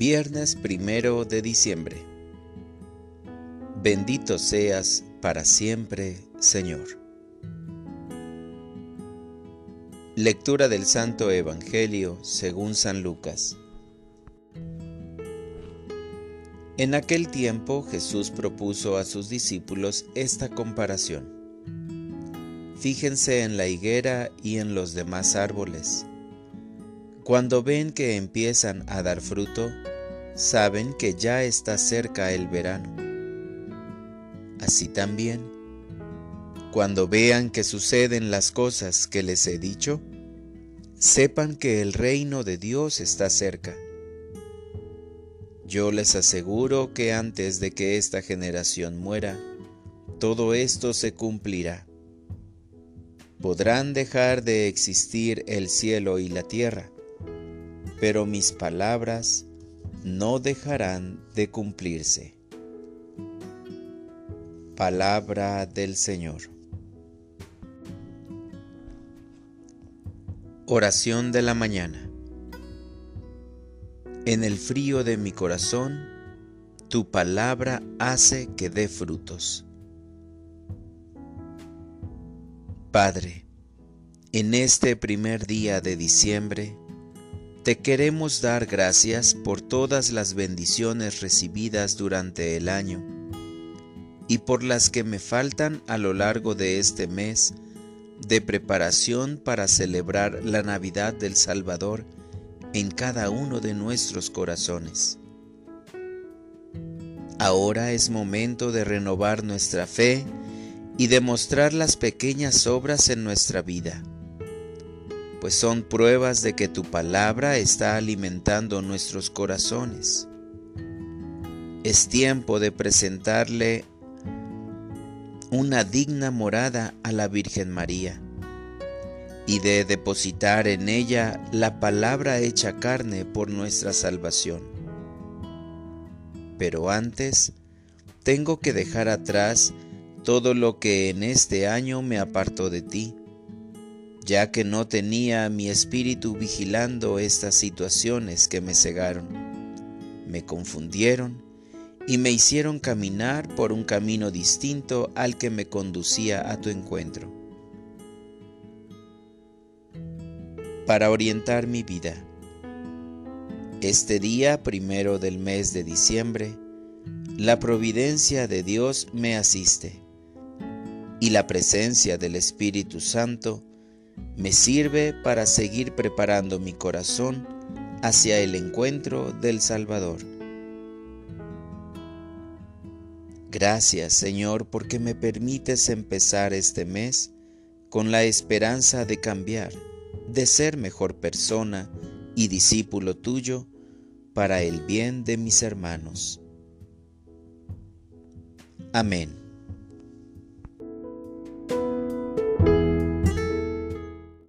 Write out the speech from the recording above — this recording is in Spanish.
Viernes primero de diciembre. Bendito seas para siempre, Señor. Lectura del Santo Evangelio según San Lucas. En aquel tiempo Jesús propuso a sus discípulos esta comparación. Fíjense en la higuera y en los demás árboles. Cuando ven que empiezan a dar fruto, saben que ya está cerca el verano. Así también, cuando vean que suceden las cosas que les he dicho, sepan que el reino de Dios está cerca. Yo les aseguro que antes de que esta generación muera, todo esto se cumplirá. Podrán dejar de existir el cielo y la tierra, pero mis palabras no dejarán de cumplirse. Palabra del Señor. Oración de la mañana. En el frío de mi corazón, tu palabra hace que dé frutos. Padre, en este primer día de diciembre, te queremos dar gracias por todas las bendiciones recibidas durante el año y por las que me faltan a lo largo de este mes de preparación para celebrar la Navidad del Salvador en cada uno de nuestros corazones. Ahora es momento de renovar nuestra fe y demostrar las pequeñas obras en nuestra vida, pues son pruebas de que tu palabra está alimentando nuestros corazones. Es tiempo de presentarle una digna morada a la Virgen María y de depositar en ella la palabra hecha carne por nuestra salvación. Pero antes, tengo que dejar atrás todo lo que en este año me apartó de ti, ya que no tenía mi espíritu vigilando estas situaciones que me cegaron, me confundieron y me hicieron caminar por un camino distinto al que me conducía a tu encuentro. para orientar mi vida. Este día primero del mes de diciembre, la providencia de Dios me asiste y la presencia del Espíritu Santo me sirve para seguir preparando mi corazón hacia el encuentro del Salvador. Gracias Señor porque me permites empezar este mes con la esperanza de cambiar de ser mejor persona y discípulo tuyo para el bien de mis hermanos. Amén.